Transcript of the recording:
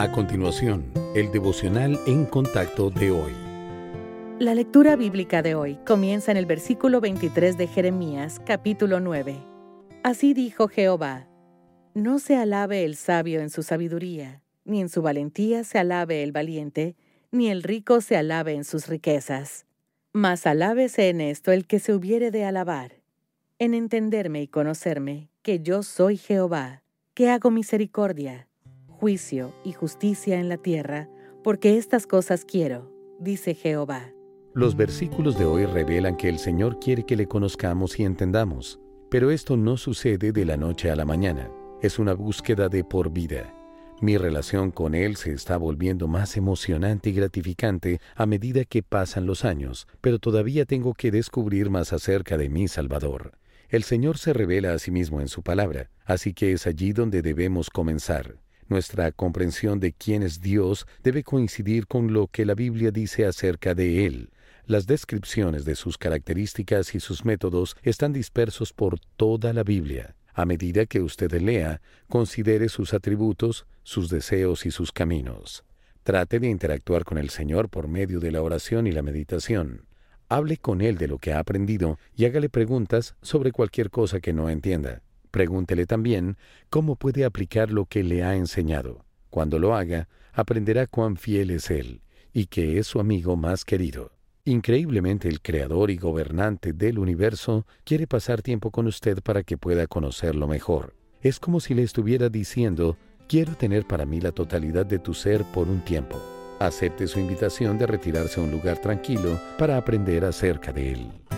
A continuación, el devocional en contacto de hoy. La lectura bíblica de hoy comienza en el versículo 23 de Jeremías, capítulo 9. Así dijo Jehová, No se alabe el sabio en su sabiduría, ni en su valentía se alabe el valiente, ni el rico se alabe en sus riquezas. Mas alábese en esto el que se hubiere de alabar, en entenderme y conocerme que yo soy Jehová, que hago misericordia, juicio y justicia en la tierra, porque estas cosas quiero, dice Jehová. Los versículos de hoy revelan que el Señor quiere que le conozcamos y entendamos, pero esto no sucede de la noche a la mañana, es una búsqueda de por vida. Mi relación con Él se está volviendo más emocionante y gratificante a medida que pasan los años, pero todavía tengo que descubrir más acerca de mi Salvador. El Señor se revela a sí mismo en su palabra, así que es allí donde debemos comenzar. Nuestra comprensión de quién es Dios debe coincidir con lo que la Biblia dice acerca de Él. Las descripciones de sus características y sus métodos están dispersos por toda la Biblia. A medida que usted lea, considere sus atributos, sus deseos y sus caminos. Trate de interactuar con el Señor por medio de la oración y la meditación. Hable con él de lo que ha aprendido y hágale preguntas sobre cualquier cosa que no entienda. Pregúntele también cómo puede aplicar lo que le ha enseñado. Cuando lo haga, aprenderá cuán fiel es él y que es su amigo más querido. Increíblemente el creador y gobernante del universo quiere pasar tiempo con usted para que pueda conocerlo mejor. Es como si le estuviera diciendo, quiero tener para mí la totalidad de tu ser por un tiempo acepte su invitación de retirarse a un lugar tranquilo para aprender acerca de él.